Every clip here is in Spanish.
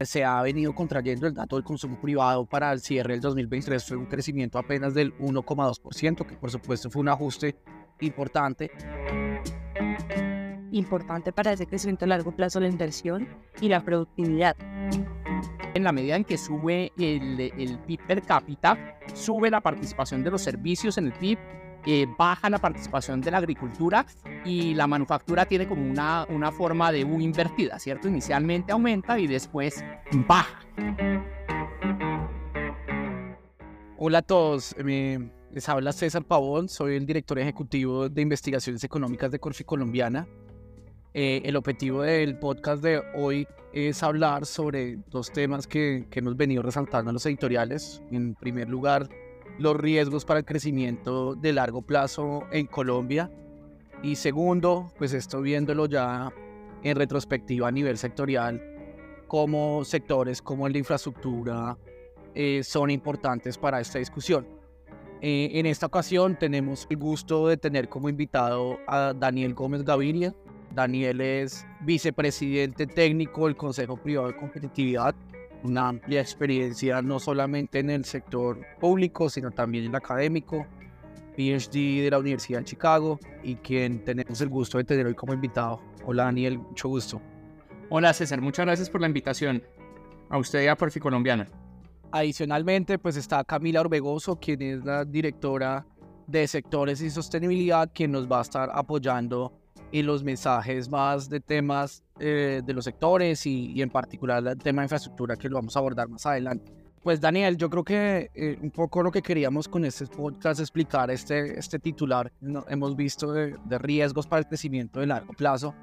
se ha venido contrayendo el dato del consumo privado para el cierre del 2023 fue un crecimiento apenas del 1,2%, que por supuesto fue un ajuste importante. Importante para ese crecimiento a largo plazo la inversión y la productividad. En la medida en que sube el, el PIB per cápita, sube la participación de los servicios en el PIB eh, baja la participación de la agricultura y la manufactura tiene como una, una forma de U invertida, ¿cierto? Inicialmente aumenta y después baja. Hola a todos, les habla César Pavón, soy el director ejecutivo de investigaciones económicas de Corfi Colombiana. Eh, el objetivo del podcast de hoy es hablar sobre dos temas que, que hemos venido resaltando en los editoriales. En primer lugar, los riesgos para el crecimiento de largo plazo en Colombia. Y segundo, pues esto viéndolo ya en retrospectiva a nivel sectorial, como sectores como de infraestructura eh, son importantes para esta discusión. Eh, en esta ocasión tenemos el gusto de tener como invitado a Daniel Gómez Gaviria. Daniel es vicepresidente técnico del Consejo Privado de Competitividad una amplia experiencia no solamente en el sector público, sino también en el académico, PhD de la Universidad de Chicago y quien tenemos el gusto de tener hoy como invitado. Hola Daniel, mucho gusto. Hola César, muchas gracias por la invitación. A usted y a Porfi Colombiana. Adicionalmente, pues está Camila Orbegoso, quien es la directora de sectores y sostenibilidad, quien nos va a estar apoyando y los mensajes más de temas eh, de los sectores y, en particular el tema de infraestructura que lo vamos a abordar más adelante. Pues Daniel, yo creo que eh, un poco lo que queríamos con este podcast explicar este, este titular, hemos visto de, de riesgos para el crecimiento de largo plazo,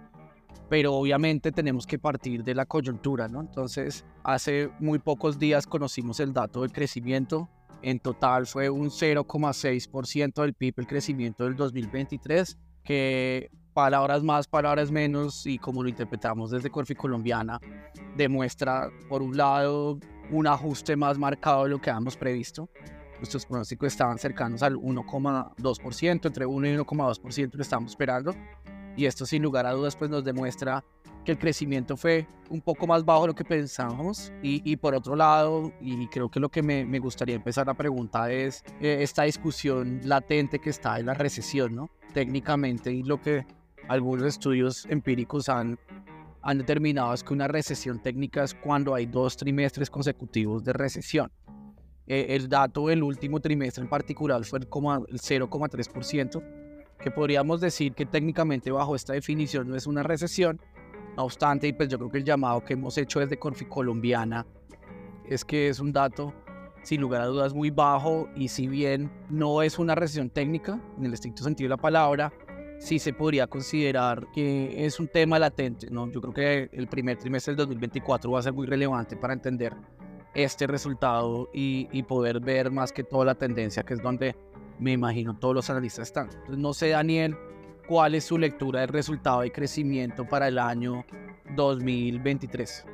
pero obviamente tenemos que partir de la coyuntura, ¿no? Entonces, hace muy pocos días conocimos el dato del crecimiento. En total fue un 0,6% del PIB el crecimiento del 2023, que palabras más, palabras menos, y como lo interpretamos desde Corfi Colombiana, demuestra, por un lado, un ajuste más marcado de lo que habíamos previsto. Nuestros pronósticos estaban cercanos al 1,2%, entre 1 y 1,2% lo estábamos esperando. Y esto sin lugar a dudas pues nos demuestra que el crecimiento fue un poco más bajo de lo que pensábamos. Y, y por otro lado, y creo que lo que me, me gustaría empezar a preguntar es eh, esta discusión latente que está en la recesión, ¿no? Técnicamente y lo que algunos estudios empíricos han, han determinado es que una recesión técnica es cuando hay dos trimestres consecutivos de recesión. Eh, el dato del último trimestre en particular fue el, el 0,3%, que podríamos decir que técnicamente bajo esta definición no es una recesión. No obstante, pues yo creo que el llamado que hemos hecho desde Corfi Colombiana es que es un dato sin lugar a dudas muy bajo y si bien no es una recesión técnica en el estricto sentido de la palabra, sí se podría considerar que es un tema latente. ¿no? Yo creo que el primer trimestre del 2024 va a ser muy relevante para entender este resultado y, y poder ver más que toda la tendencia, que es donde me imagino todos los analistas están. Entonces, no sé, Daniel, cuál es su lectura del resultado de crecimiento para el año 2023.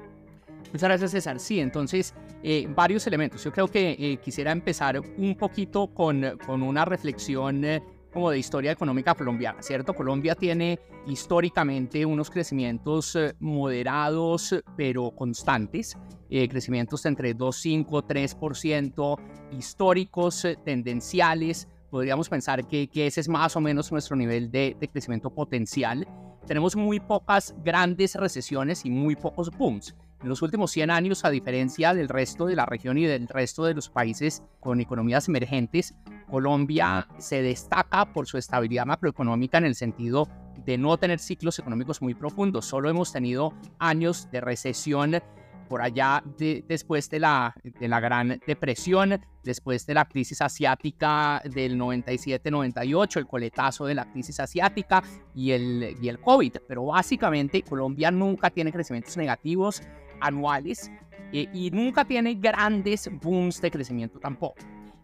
Muchas gracias, César. Sí, entonces, eh, varios elementos. Yo creo que eh, quisiera empezar un poquito con, con una reflexión eh, como de historia económica colombiana, ¿cierto? Colombia tiene históricamente unos crecimientos eh, moderados pero constantes, eh, crecimientos entre 2,5, 3%, históricos, eh, tendenciales. Podríamos pensar que, que, ese es más o menos nuestro nivel de, de crecimiento potencial. Tenemos muy pocas grandes recesiones y muy pocos booms. En los últimos 100 años, a diferencia del resto de la región y del resto de los países con economías emergentes, Colombia se destaca por su estabilidad macroeconómica en el sentido de no tener ciclos económicos muy profundos. Solo hemos tenido años de recesión por allá después de la, de la Gran Depresión, después de la crisis asiática del 97-98, el coletazo de la crisis asiática y el, y el COVID. Pero básicamente Colombia nunca tiene crecimientos negativos anuales eh, y nunca tiene grandes booms de crecimiento tampoco.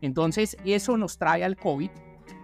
Entonces, eso nos trae al COVID,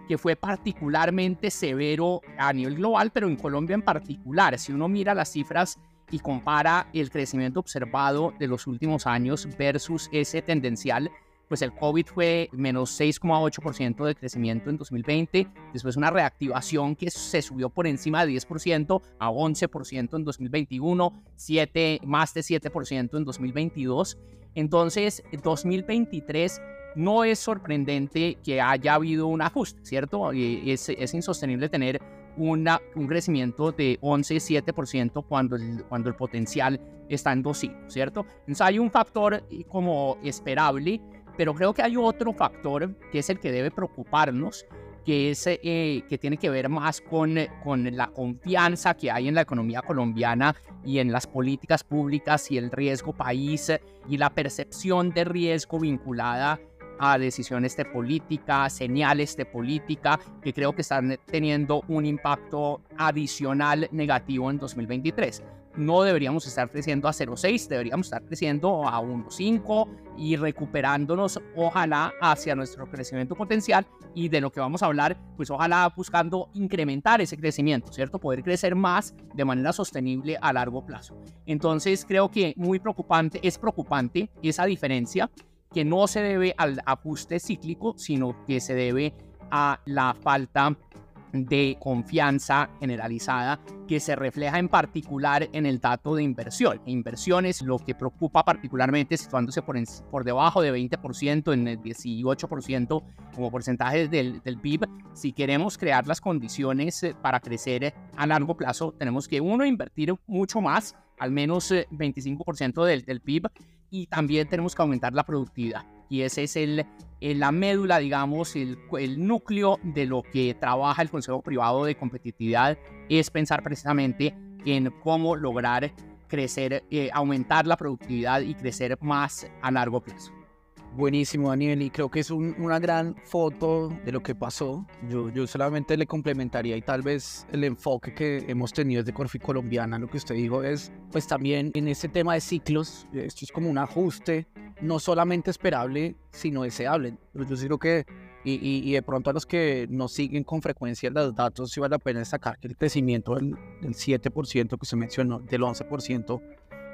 que fue particularmente severo a nivel global, pero en Colombia en particular. Si uno mira las cifras y compara el crecimiento observado de los últimos años versus ese tendencial, pues el COVID fue menos 6,8% de crecimiento en 2020, después una reactivación que se subió por encima de 10% a 11% en 2021, 7, más de 7% en 2022. Entonces, 2023 no es sorprendente que haya habido un ajuste, ¿cierto? Es, es insostenible tener una, un crecimiento de 11-7% cuando el, cuando el potencial está en 2 ¿cierto? Entonces hay un factor eh, como esperable, pero creo que hay otro factor que es el que debe preocuparnos, que, es, eh, que tiene que ver más con, con la confianza que hay en la economía colombiana y en las políticas públicas y el riesgo país y la percepción de riesgo vinculada a decisiones de política, señales de política que creo que están teniendo un impacto adicional negativo en 2023. No deberíamos estar creciendo a 0,6, deberíamos estar creciendo a 1,5 y recuperándonos, ojalá, hacia nuestro crecimiento potencial y de lo que vamos a hablar, pues ojalá buscando incrementar ese crecimiento, ¿cierto? Poder crecer más de manera sostenible a largo plazo. Entonces, creo que muy preocupante, es preocupante esa diferencia que no se debe al ajuste cíclico, sino que se debe a la falta de confianza generalizada que se refleja en particular en el dato de inversión. Inversiones, lo que preocupa particularmente situándose por, debajo de 20%, en el 18% como porcentaje del, del, PIB. Si queremos crear las condiciones eh, para crecer a largo plazo, tenemos que, uno, invertir mucho más, al menos 25% eh, del, del PIB, y también tenemos que aumentar la productividad. Y ese es el, la médula, digamos, el, el, núcleo de lo que trabaja el Consejo Privado de Competitividad, es pensar precisamente en cómo lograr crecer, eh, aumentar la productividad y crecer más a largo plazo. Buenísimo, Daniel, y creo que es una gran foto de lo que pasó. Yo, yo solamente le complementaría y tal vez el enfoque que hemos tenido desde Corfi Colombiana, lo que usted dijo es, pues también en este tema de ciclos, esto es como un ajuste, no solamente esperable, sino deseable. Pero yo creo que, y, y, de pronto a los que nos siguen con frecuencia los datos, sí vale la pena destacar que el crecimiento del, del 7% que usted mencionó, del 11%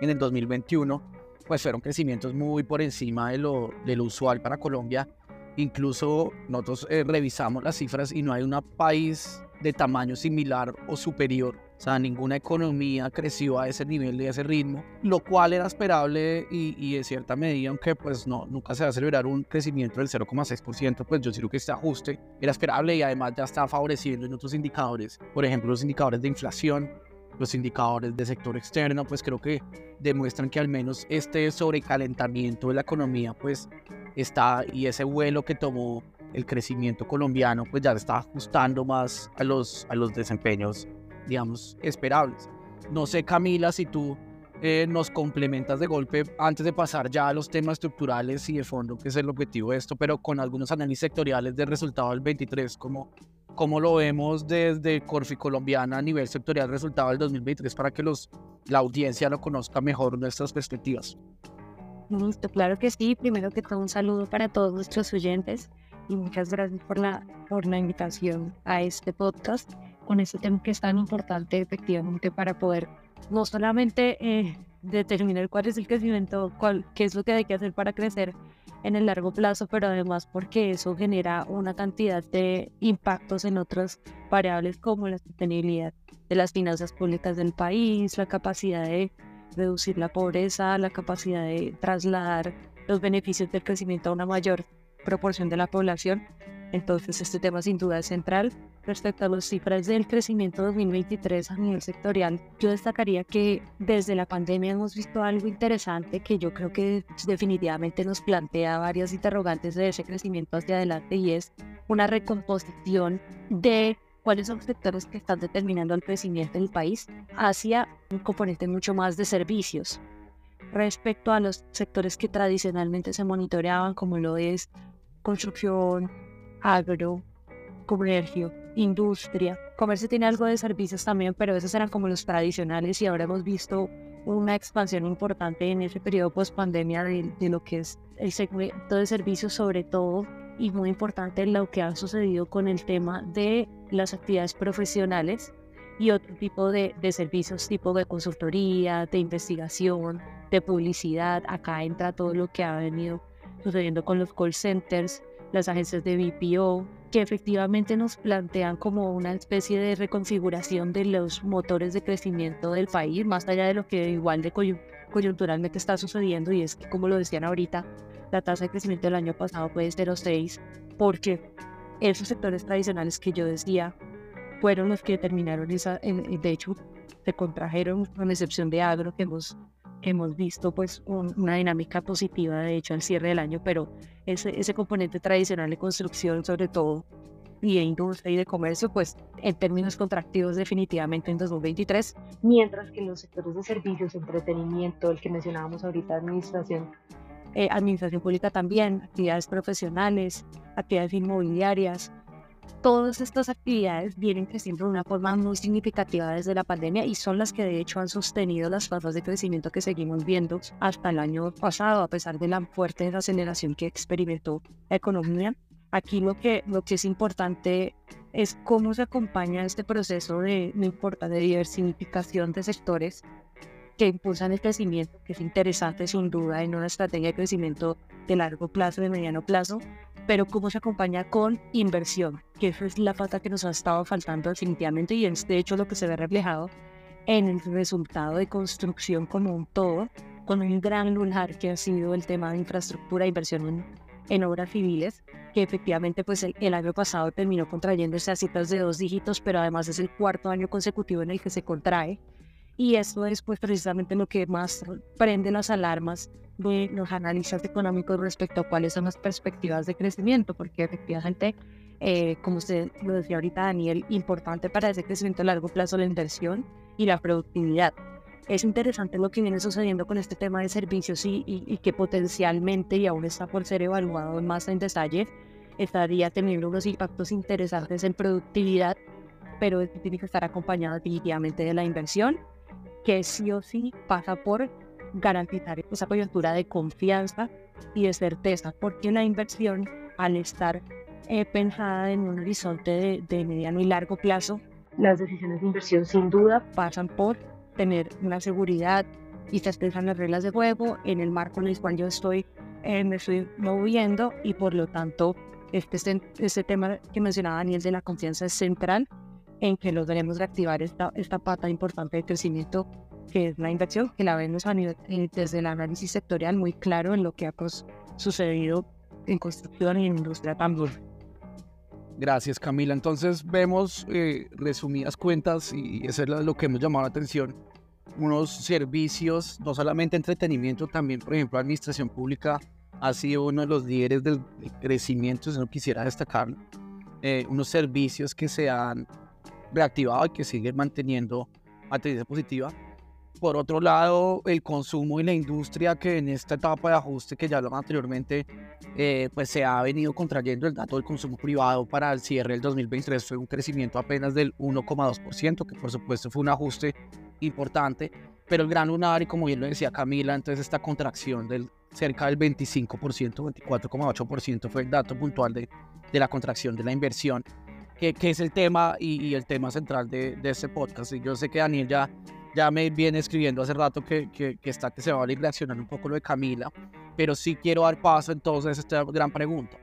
en el 2021, pues fueron crecimientos muy por encima de lo, de lo usual para Colombia. Incluso nosotros eh, revisamos las cifras y no hay un país de tamaño similar o superior. O sea, ninguna economía creció a ese nivel y a ese ritmo, lo cual era esperable y, y de cierta medida, aunque pues no, nunca se va a celebrar un crecimiento del 0,6%, pues yo creo que este ajuste era esperable y además ya está favoreciendo en otros indicadores, por ejemplo los indicadores de inflación, los indicadores del sector externo, pues creo que demuestran que al menos este sobrecalentamiento de la economía, pues está, y ese vuelo que tomó el crecimiento colombiano, pues ya está ajustando más a los, a los desempeños, digamos, esperables. No sé, Camila, si tú eh, nos complementas de golpe antes de pasar ya a los temas estructurales y de fondo, que es el objetivo de esto, pero con algunos análisis sectoriales del resultado del 23, como cómo lo vemos desde Corfi Colombiana a nivel sectorial resultado del 2023 para que los, la audiencia lo conozca mejor nuestras perspectivas. Listo, claro que sí. Primero que todo, un saludo para todos nuestros oyentes y muchas gracias por la, por la invitación a este podcast con este tema que es tan importante efectivamente para poder no solamente eh, determinar cuál es el crecimiento, cuál, qué es lo que hay que hacer para crecer en el largo plazo, pero además porque eso genera una cantidad de impactos en otras variables como la sostenibilidad de las finanzas públicas del país, la capacidad de reducir la pobreza, la capacidad de trasladar los beneficios del crecimiento a una mayor proporción de la población. Entonces este tema sin duda es central Respecto a las cifras del crecimiento 2023 a nivel sectorial, yo destacaría que desde la pandemia hemos visto algo interesante que yo creo que definitivamente nos plantea varias interrogantes de ese crecimiento hacia adelante y es una recomposición de cuáles son los sectores que están determinando el crecimiento del país hacia un componente mucho más de servicios. Respecto a los sectores que tradicionalmente se monitoreaban como lo es construcción, agro, comercio, industria. Comercio tiene algo de servicios también, pero esos eran como los tradicionales y ahora hemos visto una expansión importante en ese periodo post pandemia de, de, lo que es el segmento de servicios sobre todo y muy importante lo que ha sucedido con el tema de las actividades profesionales y otro tipo de, de servicios tipo de consultoría, de investigación, de publicidad. Acá entra todo lo que ha venido sucediendo con los call centers, las agencias de BPO, que efectivamente nos plantean como una especie de reconfiguración de los motores de crecimiento del país, más allá de lo que igual coyunturalmente está sucediendo, y es que, como lo decían ahorita, la tasa de crecimiento del año pasado fue de 0,6, porque esos sectores tradicionales que yo decía fueron los que determinaron esa, de hecho, se contrajeron, con excepción de agro, que hemos hemos visto pues una dinámica positiva de hecho al cierre del año, pero ese, ese componente tradicional de construcción sobre todo y de industria y de comercio, pues en términos contractivos definitivamente en 2023, mientras que los sectores de servicios, entretenimiento, el que mencionábamos ahorita, administración, eh, administración pública también, actividades profesionales, actividades inmobiliarias, todas estas actividades vienen creciendo de una forma muy significativa desde la pandemia y son las que de hecho han sostenido las tasas de crecimiento que seguimos viendo hasta el año pasado, a pesar de la fuerte desaceleración que experimentó la economía. Aquí lo que, lo que es importante es cómo se acompaña este proceso de, de diversificación de sectores que impulsan el crecimiento, que es interesante sin duda en una estrategia de crecimiento de largo plazo, de mediano plazo, pero cómo se acompaña con inversión, que esa es la falta que nos ha estado faltando definitivamente y es de hecho lo que se ve reflejado en el resultado de construcción como un todo, con un gran lunar que ha sido el tema de infraestructura e inversión en, obras civiles, que efectivamente pues el, el, año pasado terminó contrayéndose a citas de dos dígitos, pero además es el cuarto año consecutivo en el que se contrae y esto es pues precisamente lo que más prende las alarmas de los analistas económicos respecto a cuáles son las perspectivas de crecimiento, porque efectivamente, eh, como usted lo decía ahorita, Daniel, importante para ese crecimiento a largo plazo la inversión y la productividad. Es interesante lo que viene sucediendo con este tema de servicios y, y, que potencialmente, y aún está por ser evaluado más en detalle, estaría teniendo unos impactos interesantes en productividad, pero tiene que estar acompañado definitivamente de la inversión que sí o sí pasa por garantizar esa coyuntura de confianza y de certeza, porque la inversión, al estar eh, pensada en un horizonte de, mediano y largo plazo, las decisiones de inversión sin duda pasan por tener una seguridad y se expresan las reglas de juego en el marco en el cual yo estoy, eh, me estoy moviendo y por lo tanto este, este tema que mencionaba Daniel de la confianza es central en que lograremos reactivar esta, esta pata importante de crecimiento que es la inversión, que la vemos a nivel, eh, desde el análisis sectorial muy claro en lo que ha sucedido en construcción y en industria también. Gracias Camila. Entonces vemos eh, resumidas cuentas y eso es lo que hemos llamado la atención. Unos servicios, no solamente entretenimiento, también por ejemplo administración pública ha sido uno de los líderes del crecimiento, si no quisiera destacar, eh, unos servicios que se han reactivado y que siguen manteniendo tendencia positiva. Por otro lado, el consumo y la industria que en esta etapa de ajuste que ya hablamos anteriormente, eh, pues se ha venido contrayendo el dato del consumo privado para el cierre del 2023 fue un crecimiento apenas del 1,2%, que por supuesto fue un ajuste importante, pero el gran lunar y como bien lo decía Camila, entonces esta contracción del cerca del 25%, 24,8% fue el dato puntual de, de la contracción de la inversión que, es el tema y, el tema central de, de, este podcast. Y yo sé que Daniel ya, ya me viene escribiendo hace rato que, que, está que se va a reaccionar un poco lo de Camila, pero sí quiero dar paso entonces a esta gran pregunta.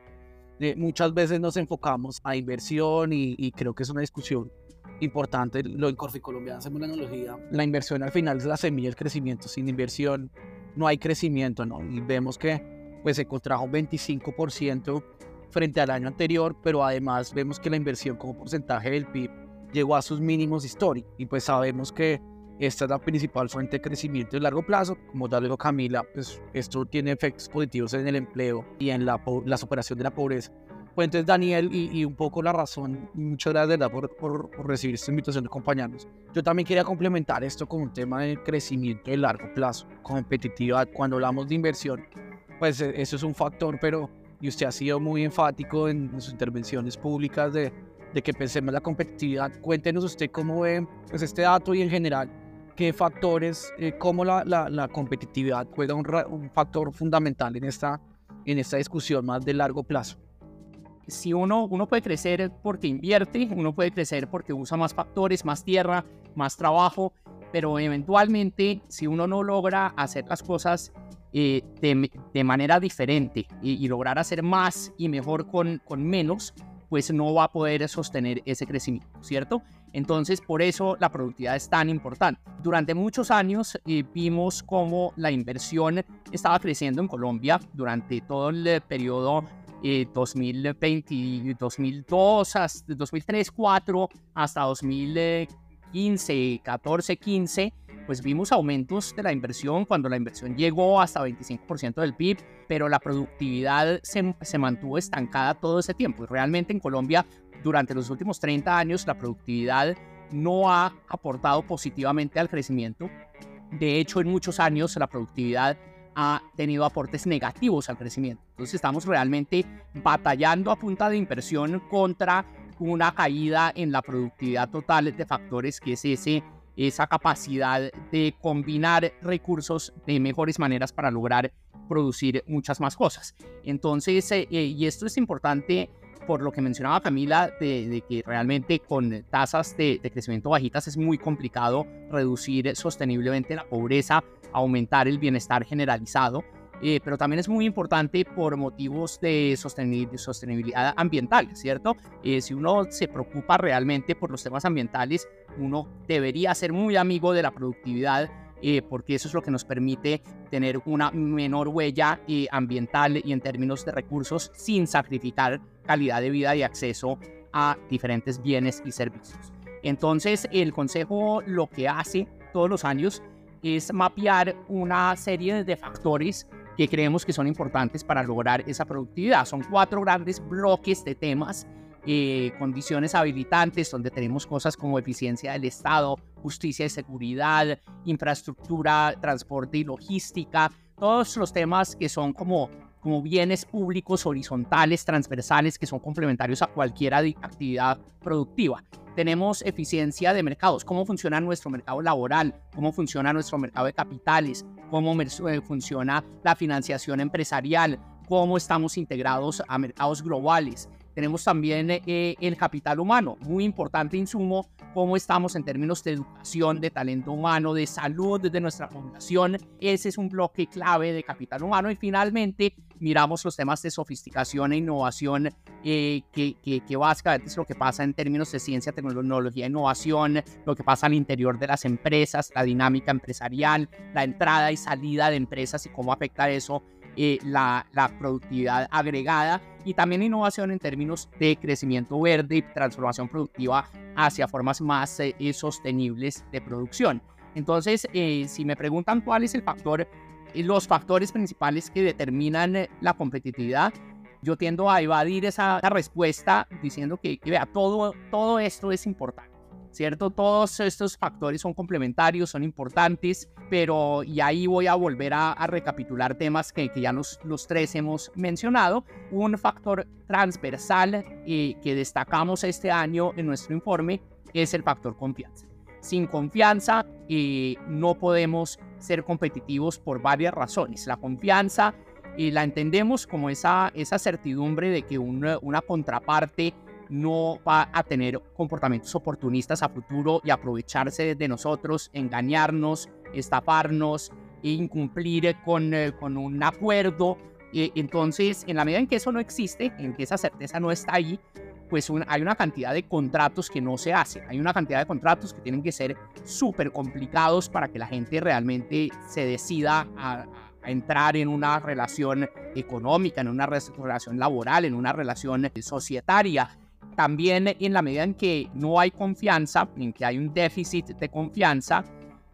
Eh, muchas veces nos enfocamos a inversión y, y, creo que es una discusión importante. Lo en Corfi Colombia hacemos la analogía. La inversión al final es la semilla del crecimiento. Sin inversión no hay crecimiento, ¿no? Y vemos que pues se contrajo un 25% frente al año anterior, pero además vemos que la inversión como porcentaje del PIB llegó a sus mínimos históricos y pues sabemos que esta es la principal fuente de crecimiento de largo plazo. Como ya dijo Camila, pues esto tiene efectos positivos en el empleo y en la, la superación de la pobreza. Pues entonces Daniel y, un poco la razón, muchas gracias por, por, por, recibir esta invitación de acompañarnos. Yo también quería complementar esto con un tema de crecimiento de largo plazo, competitividad. Cuando hablamos de inversión, pues e, eso es un factor, pero y usted ha sido muy enfático en, sus intervenciones públicas de, de, que pensemos la competitividad. Cuéntenos usted cómo ve pues, este dato y en general qué factores, eh, cómo la, la, la, competitividad juega un, un, factor fundamental en esta, en esta discusión más de largo plazo. Si uno, uno puede crecer porque invierte, uno puede crecer porque usa más factores, más tierra, más trabajo, pero eventualmente si uno no logra hacer las cosas eh, de, manera diferente y, lograr hacer más y mejor con, con menos, pues no va a poder sostener ese crecimiento, ¿cierto? Entonces, por eso la productividad es tan importante. Durante muchos años eh, vimos cómo la inversión estaba creciendo en Colombia durante todo el periodo 2020, 2002, hasta 2003, 2004, hasta 2015, 14, 15 pues vimos aumentos de la inversión cuando la inversión llegó hasta 25% del PIB, pero la productividad se, se, mantuvo estancada todo ese tiempo. Y realmente en Colombia, durante los últimos 30 años, la productividad no ha aportado positivamente al crecimiento. De hecho, en muchos años la productividad ha tenido aportes negativos al crecimiento. Entonces estamos realmente batallando a punta de inversión contra una caída en la productividad total de factores que es ese esa capacidad de combinar recursos de mejores maneras para lograr producir muchas más cosas. Entonces, eh, eh, y esto es importante por lo que mencionaba Camila, de, que realmente con tasas de, de, crecimiento bajitas es muy complicado reducir sosteniblemente la pobreza, aumentar el bienestar generalizado. Eh, pero también es muy importante por motivos de sostenibilidad ambiental, ¿cierto? Eh, si uno se preocupa realmente por los temas ambientales, uno debería ser muy amigo de la productividad. Eh, porque eso es lo que nos permite tener una menor huella ambiental y en términos de recursos sin sacrificar calidad de vida y acceso a diferentes bienes y servicios. Entonces, el Consejo lo que hace todos los años es mapear una serie de factores que creemos que son importantes para lograr esa productividad. Son cuatro grandes bloques de temas, eh, condiciones habilitantes, donde tenemos cosas como eficiencia del Estado, justicia y seguridad, infraestructura, transporte y logística, todos los temas que son como como bienes públicos horizontales, transversales, que son complementarios a cualquier actividad productiva. Tenemos eficiencia de mercados, cómo funciona nuestro mercado laboral, cómo funciona nuestro mercado de capitales, cómo eh, funciona la financiación empresarial, cómo estamos integrados a mercados globales. Tenemos también eh, el capital humano, muy importante insumo, cómo estamos en términos de educación, de talento humano, de salud de nuestra población. Ese es un bloque clave de capital humano. Y finalmente miramos los temas de sofisticación e innovación, eh, que, que, que, básicamente es lo que pasa en términos de ciencia, tecnología, innovación, lo que pasa al interior de las empresas, la dinámica empresarial, la entrada y salida de empresas y cómo afecta eso eh, la, productividad agregada y también innovación en términos de crecimiento verde y transformación productiva hacia formas más eh, sostenibles de producción. Entonces, eh, si me preguntan cuál es el factor, los factores principales que determinan la competitividad, yo tiendo a evadir esa, respuesta diciendo que, que, vea, todo, todo esto es importante. ¿Cierto? Todos estos factores son complementarios, son importantes, pero y ahí voy a volver a, recapitular temas que, que ya los, tres hemos mencionado. Un factor transversal eh, que destacamos este año en nuestro informe es el factor confianza. Sin confianza eh, no podemos ser competitivos por varias razones. La confianza y la entendemos como esa, certidumbre de que una contraparte no va a tener comportamientos oportunistas a futuro y aprovecharse de nosotros, engañarnos, estafarnos, incumplir con, eh, con un acuerdo. entonces, en la medida en que eso no existe, en que esa certeza no está ahí, pues hay una cantidad de contratos que no se hacen. Hay una cantidad de contratos que tienen que ser súper complicados para que la gente realmente se decida a, a entrar en una relación económica, en una relación laboral, en una relación societaria. También en la medida en que no hay confianza, en que hay un déficit de confianza,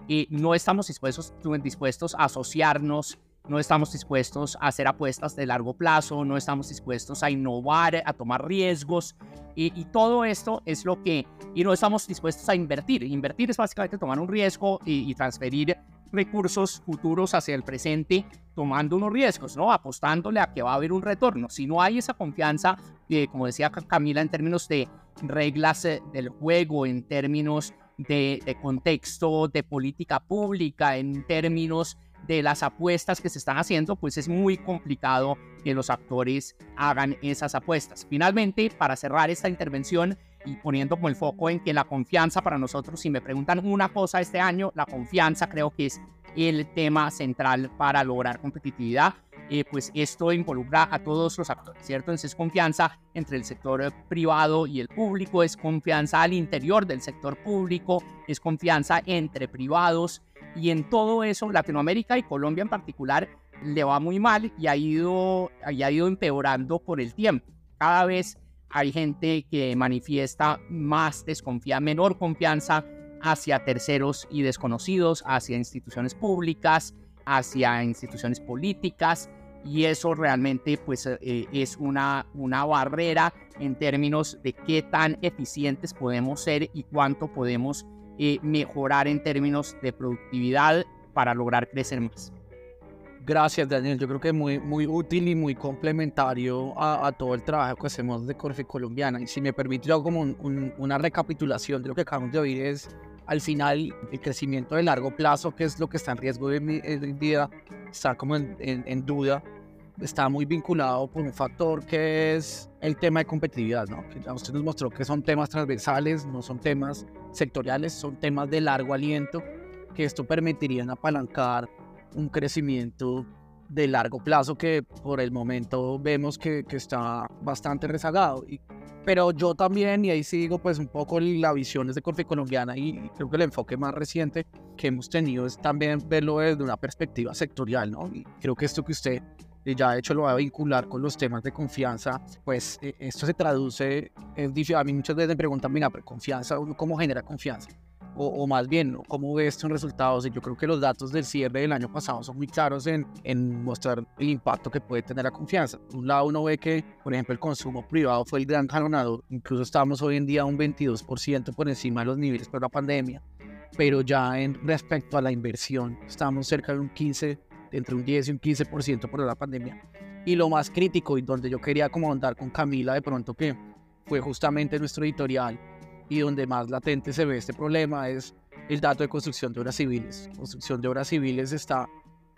y no estamos dispuestos, dispuestos a asociarnos, no estamos dispuestos a hacer apuestas de largo plazo, no estamos dispuestos a innovar, a tomar riesgos y, todo esto es lo que, y no estamos dispuestos a invertir. Invertir es básicamente tomar un riesgo y, y transferir recursos futuros hacia el presente tomando unos riesgos, ¿no? Apostándole a que va a haber un retorno. Si no hay esa confianza, eh, como decía Camila, en términos de reglas eh, del juego, en términos de, de, contexto, de política pública, en términos de las apuestas que se están haciendo, pues es muy complicado que los actores hagan esas apuestas. Finalmente, para cerrar esta intervención, y poniendo como el foco en que la confianza para nosotros, si me preguntan una cosa este año, la confianza creo que es el tema central para lograr competitividad. Eh, pues esto involucra a todos los actores, ¿cierto? Entonces es confianza entre el sector privado y el público, es confianza al interior del sector público, es confianza entre privados y en todo eso Latinoamérica y Colombia en particular le va muy mal y ha ido, ha ido empeorando por el tiempo. Cada vez hay gente que manifiesta más desconfianza, menor confianza hacia terceros y desconocidos, hacia instituciones públicas, hacia instituciones políticas y eso realmente pues eh, es una, una barrera en términos de qué tan eficientes podemos ser y cuánto podemos eh, mejorar en términos de productividad para lograr crecer más. Gracias, Daniel. Yo creo que es muy, muy útil y muy complementario a, todo el trabajo que hacemos de Corfe Colombiana. Y si me permite, yo como una recapitulación de lo que acabamos de oír es, al final, el crecimiento de largo plazo, que es lo que está en riesgo hoy en día, está como en, en, duda, está muy vinculado por un factor que es el tema de competitividad, ¿no? Que ya usted nos mostró que son temas transversales, no son temas sectoriales, son temas de largo aliento, que esto permitiría apalancar un crecimiento de largo plazo que por el momento vemos que, que está bastante rezagado. Y, pero yo también, y ahí sigo pues un poco la visión de Corfe Colombiana y creo que el enfoque más reciente que hemos tenido es también verlo desde una perspectiva sectorial, ¿no? Y creo que esto que usted ya de hecho lo va a vincular con los temas de confianza, pues e, esto se traduce, es a mí muchas veces me preguntan, mira, pero confianza, ¿cómo genera confianza? O, más bien, ¿cómo ves esto en resultados? Y yo creo que los datos del cierre del año pasado son muy claros en, en mostrar el impacto que puede tener la confianza. Por un lado, uno ve que, por ejemplo, el consumo privado fue el gran jalonador. Incluso estamos hoy en día un 22% por encima de los niveles por la pandemia. Pero ya en respecto a la inversión, estamos cerca de un 15, entre un 10 y un 15% por la pandemia. Y lo más crítico y donde yo quería como andar con Camila de pronto que fue justamente nuestro editorial y donde más latente se ve este problema es el dato de construcción de obras civiles. Construcción de obras civiles está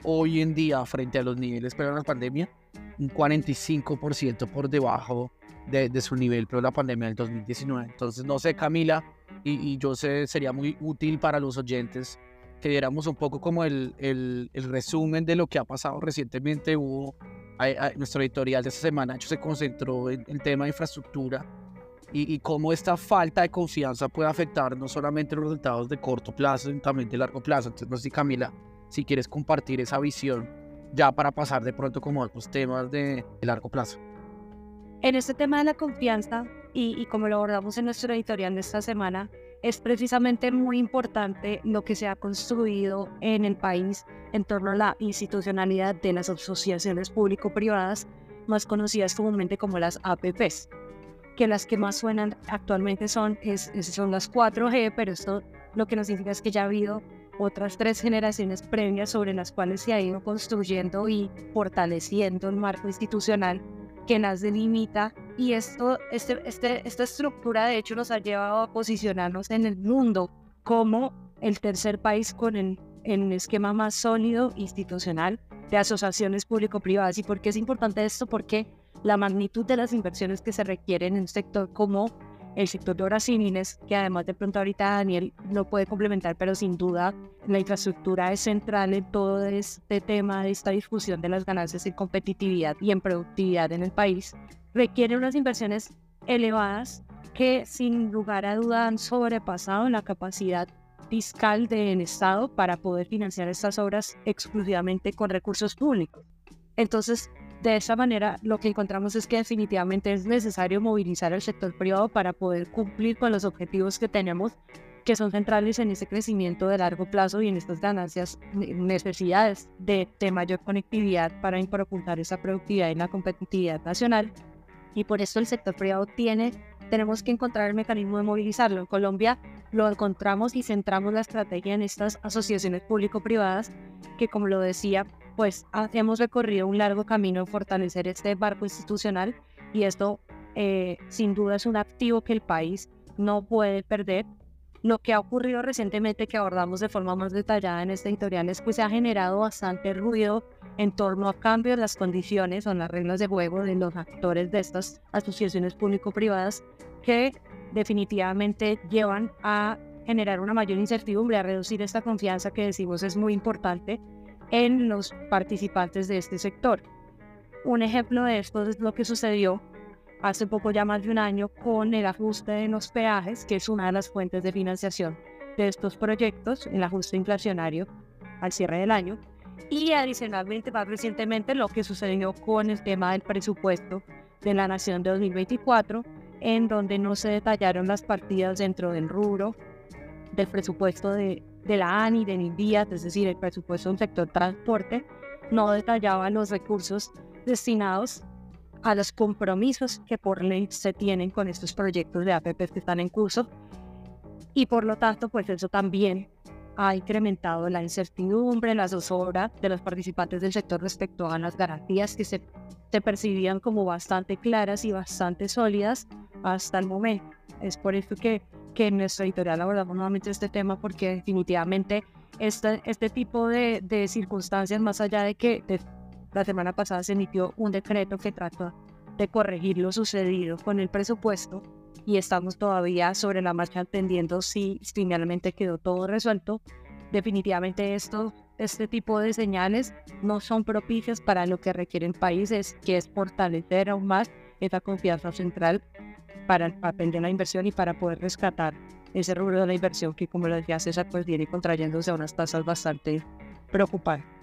hoy en día frente a los niveles pero la pandemia un 45% por debajo de, su nivel pero la pandemia del 2019. Entonces no sé Camila y, yo sé sería muy útil para los oyentes que diéramos un poco como el, el, resumen de lo que ha pasado recientemente. Hubo nuestro editorial de esta semana hecho se concentró en el tema de infraestructura y, cómo esta falta de confianza puede afectar no solamente los resultados de corto plazo, sino también de largo plazo. Entonces, no sé, Camila, si quieres compartir esa visión ya para pasar de pronto como a otros temas de, largo plazo. En este tema de la confianza, y, y como lo abordamos en nuestro editorial de esta semana, es precisamente muy importante lo que se ha construido en el país en torno a la institucionalidad de las asociaciones público-privadas, más conocidas comúnmente como las APPs que las que más suenan actualmente son, es, son las 4G, pero esto lo que nos significa es que ya ha habido otras tres generaciones previas sobre las cuales se ha ido construyendo y fortaleciendo el marco institucional que las delimita y esto, este, este, esta estructura de hecho nos ha llevado a posicionarnos en el mundo como el tercer país con el, el un esquema más sólido institucional de asociaciones público-privadas. ¿Y por qué es importante esto? Porque la magnitud de las inversiones que se requieren en un sector como el sector de obras civiles, que además de pronto ahorita Daniel lo puede complementar, pero sin duda la infraestructura es central en todo este tema de esta discusión de las ganancias en competitividad y en productividad en el país, requiere unas inversiones elevadas que sin lugar a duda han sobrepasado la capacidad fiscal del Estado para poder financiar estas obras exclusivamente con recursos públicos. Entonces, de esa manera, lo que encontramos es que definitivamente es necesario movilizar al sector privado para poder cumplir con los objetivos que tenemos, que son centrales en ese crecimiento de largo plazo y en estas ganancias, necesidades de, mayor conectividad para impulsar esa productividad y la competitividad nacional. Y por eso el sector privado tiene, tenemos que encontrar el mecanismo de movilizarlo. En Colombia lo encontramos y centramos la estrategia en estas asociaciones público-privadas que, como lo decía, pues hemos recorrido un largo camino en fortalecer este barco institucional y esto eh, sin duda es un activo que el país no puede perder. Lo que ha ocurrido recientemente que abordamos de forma más detallada en este editorial es que se ha generado bastante ruido en torno a cambios en las condiciones o en las reglas de juego de los actores de estas asociaciones público-privadas que definitivamente llevan a generar una mayor incertidumbre, a reducir esta confianza que decimos es muy importante en los participantes de este sector. Un ejemplo de esto es lo que sucedió hace poco ya más de un año con el ajuste de los peajes, que es una de las fuentes de financiación de estos proyectos, el ajuste inflacionario al cierre del año. Y adicionalmente, más recientemente, lo que sucedió con el tema del presupuesto de la Nación de 2024, en donde no se detallaron las partidas dentro del rubro del presupuesto de, de la ANI, de NIDIAT, es decir, el presupuesto del sector transporte, no detallaba los recursos destinados a los compromisos que por ley se tienen con estos proyectos de APP que están en curso. Y por lo tanto, pues eso también ha incrementado la incertidumbre, la zozobra de los participantes del sector respecto a las garantías que se, se percibían como bastante claras y bastante sólidas hasta el momento. Es por eso que, que en nuestra editorial abordamos nuevamente este tema, porque definitivamente este, este tipo de, de circunstancias, más allá de que la semana pasada se emitió un decreto que trata de corregir lo sucedido con el presupuesto y estamos todavía sobre la marcha entendiendo si finalmente quedó todo resuelto. Definitivamente esto, este tipo de señales no son propicias para lo que requieren países, que es fortalecer aún más esa confianza central para el la inversión y para poder rescatar ese rubro de la inversión que, como lo decía César, pues viene contrayéndose a unas tasas bastante preocupantes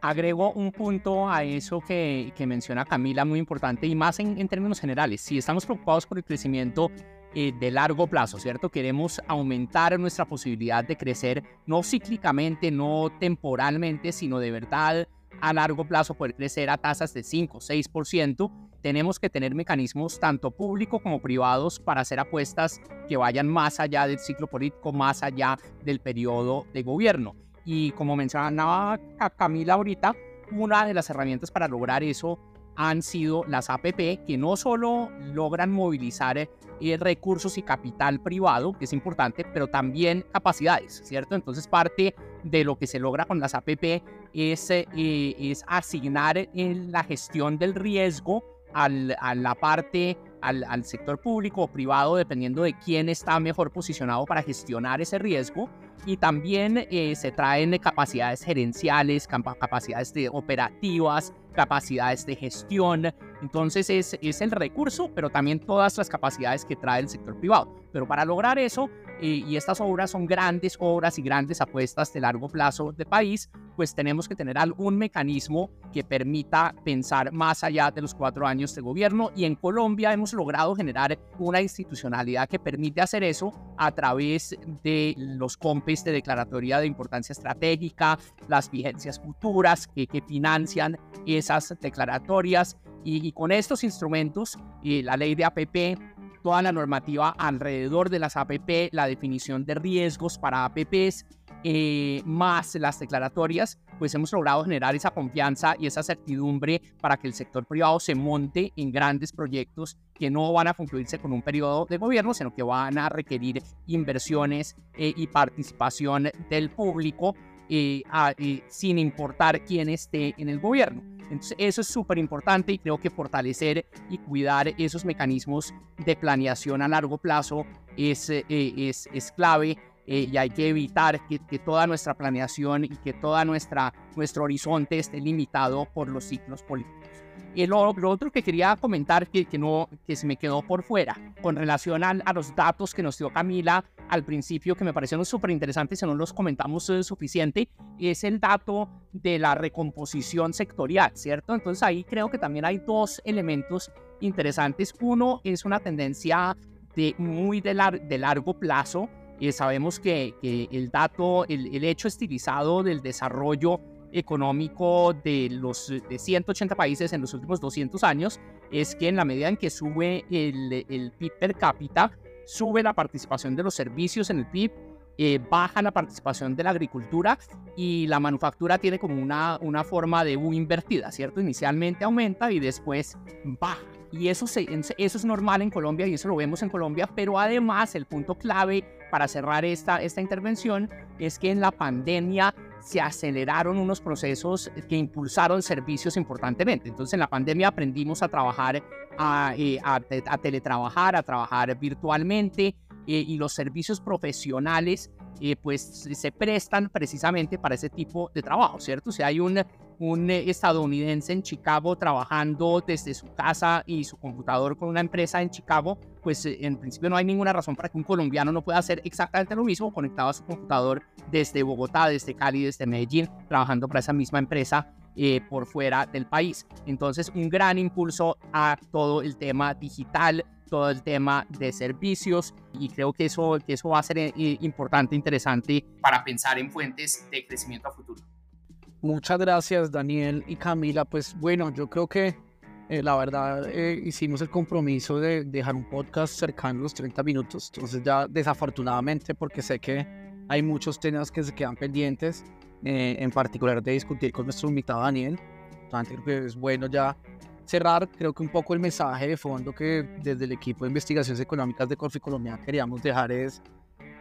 agrego un punto a eso que, que menciona Camila, muy importante, y más en, en, términos generales. Si estamos preocupados por el crecimiento eh, de largo plazo, ¿cierto? Queremos aumentar nuestra posibilidad de crecer, no cíclicamente, no temporalmente, sino de verdad a largo plazo poder crecer a tasas de 5, 6%, tenemos que tener mecanismos tanto públicos como privados para hacer apuestas que vayan más allá del ciclo político, más allá del periodo de gobierno. Y como mencionaba Camila ahorita, una de las herramientas para lograr eso han sido las APP, que no solo logran movilizar eh, recursos y capital privado, que es importante, pero también capacidades, ¿cierto? Entonces parte de lo que se logra con las APP es, eh, es asignar en la gestión del riesgo al, a la parte al, sector público o privado, dependiendo de quién está mejor posicionado para gestionar ese riesgo. Y también eh, se traen capacidades gerenciales, capacidades de operativas, capacidades de gestión. Entonces es, es el recurso, pero también todas las capacidades que trae el sector privado. Pero para lograr eso, eh, y estas obras son grandes obras y grandes apuestas de largo plazo de país, pues tenemos que tener algún mecanismo que permita pensar más allá de los cuatro años de gobierno. Y en Colombia hemos logrado generar una institucionalidad que permite hacer eso a través de los COMPES de declaratoria de importancia estratégica, las vigencias futuras que, que financian esas declaratorias. Y, y con estos instrumentos, y la ley de APP, toda la normativa alrededor de las APP, la definición de riesgos para APPs, eh, más las declaratorias, pues hemos logrado generar esa confianza y esa certidumbre para que el sector privado se monte en grandes proyectos que no van a concluirse con un periodo de gobierno, sino que van a requerir inversiones eh, y participación del público eh, sin importar quién esté en el gobierno. Entonces, eso es súper importante y creo que fortalecer y cuidar esos mecanismos de planeación a largo plazo es, eh, es, es clave eh, y hay que evitar que, que, toda nuestra planeación y que todo nuestro horizonte esté limitado por los ciclos políticos. Y lo, otro que quería comentar que, que, no, que se me quedó por fuera con relación a, a los datos que nos dio Camila al principio que me parecieron súper interesantes y no los comentamos eh, suficiente es el dato de la recomposición sectorial, ¿cierto? Entonces ahí creo que también hay dos elementos interesantes. Uno es una tendencia de muy de, de largo plazo. Y sabemos que, que, el dato, el, el hecho estilizado del desarrollo económico de los de 180 países en los últimos 200 años es que en la medida en que sube el, el PIB per cápita, sube la participación de los servicios en el PIB, eh, baja la participación de la agricultura y la manufactura tiene como una, una forma de U invertida, ¿cierto? Inicialmente aumenta y después baja. Y eso, se, eso es normal en Colombia y eso lo vemos en Colombia, pero además el punto clave para cerrar esta, esta intervención es que en la pandemia se aceleraron unos procesos que impulsaron servicios importantemente. Entonces en la pandemia aprendimos a trabajar, a, eh, a, teletrabajar, a trabajar virtualmente, eh, y los servicios profesionales eh, pues se prestan precisamente para ese tipo de trabajo, ¿cierto? O sea, hay un, un estadounidense en Chicago trabajando desde su casa y su computador con una empresa en Chicago, pues en principio no hay ninguna razón para que un colombiano no pueda hacer exactamente lo mismo conectado a su computador desde Bogotá, desde Cali, desde Medellín, trabajando para esa misma empresa eh, por fuera del país. Entonces, un gran impulso a todo el tema digital, todo el tema de servicios y creo que eso, que eso va a ser eh, importante, interesante para pensar en fuentes de crecimiento a futuro. Muchas gracias Daniel y Camila. Pues bueno, yo creo que eh, la verdad hicimos el compromiso de dejar un podcast cercano a los 30 minutos. Entonces ya desafortunadamente porque sé que hay muchos temas que se quedan pendientes eh, en particular de discutir con nuestro invitado Daniel. Entonces, es bueno ya cerrar, creo que un poco el mensaje de fondo que desde el equipo de investigaciones económicas de Corfi Colombia queríamos dejar es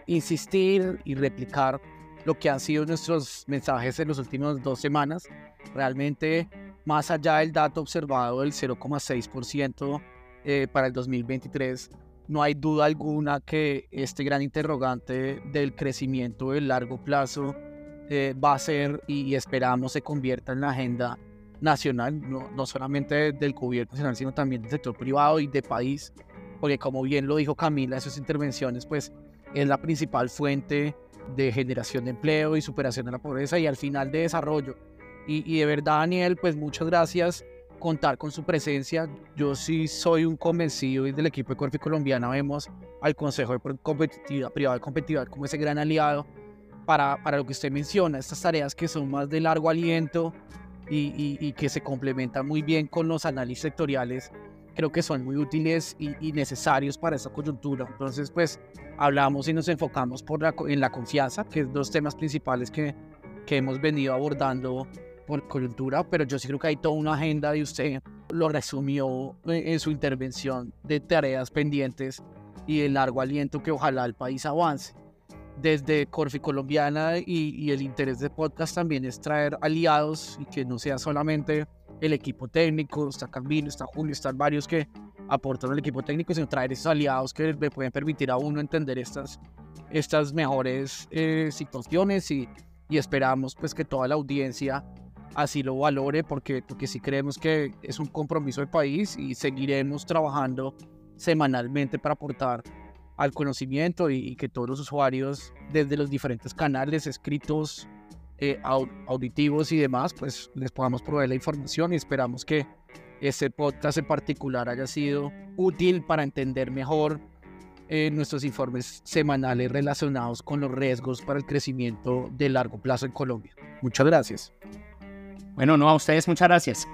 insistir y replicar lo que han sido nuestros mensajes en las últimas dos semanas. Realmente, más allá del dato observado del 0,6% eh, para el 2023, no hay duda alguna que este gran interrogante del crecimiento del largo plazo eh, va a ser y, esperamos se convierta en la agenda nacional, no, no solamente del gobierno nacional, sino también del sector privado y de país, porque como bien lo dijo Camila en sus intervenciones, pues es la principal fuente de generación de empleo y superación de la pobreza y al final de desarrollo. Y, y de verdad, Daniel, pues muchas gracias contar con su presencia. Yo sí soy un convencido y del equipo de Corfi Colombiana vemos al Consejo de Competitividad Privada y Competitividad como ese gran aliado para, para lo que usted menciona, estas tareas que son más de largo aliento y, y, que se complementan muy bien con los análisis sectoriales, creo que son muy útiles y, y necesarios para esta coyuntura. Entonces, pues hablamos y nos enfocamos por la, en la confianza, que es dos temas principales que, que hemos venido abordando por coyuntura, pero yo sí creo que hay toda una agenda y usted lo resumió en su intervención de tareas pendientes y de largo aliento que ojalá el país avance desde Corfi Colombiana y, el interés de podcast también es traer aliados y que no sea solamente el equipo técnico, está Camilo, está Julio, están varios que aportan al equipo técnico, sino traer esos aliados que le pueden permitir a uno entender estas, estas mejores eh, situaciones y, y, esperamos pues que toda la audiencia así lo valore porque, porque sí creemos que es un compromiso del país y seguiremos trabajando semanalmente para aportar al conocimiento y, que todos los usuarios desde los diferentes canales escritos, eh, auditivos y demás, pues les podamos proveer la información y esperamos que este podcast en particular haya sido útil para entender mejor eh, nuestros informes semanales relacionados con los riesgos para el crecimiento de largo plazo en Colombia. Muchas gracias. Bueno, no, a ustedes muchas gracias.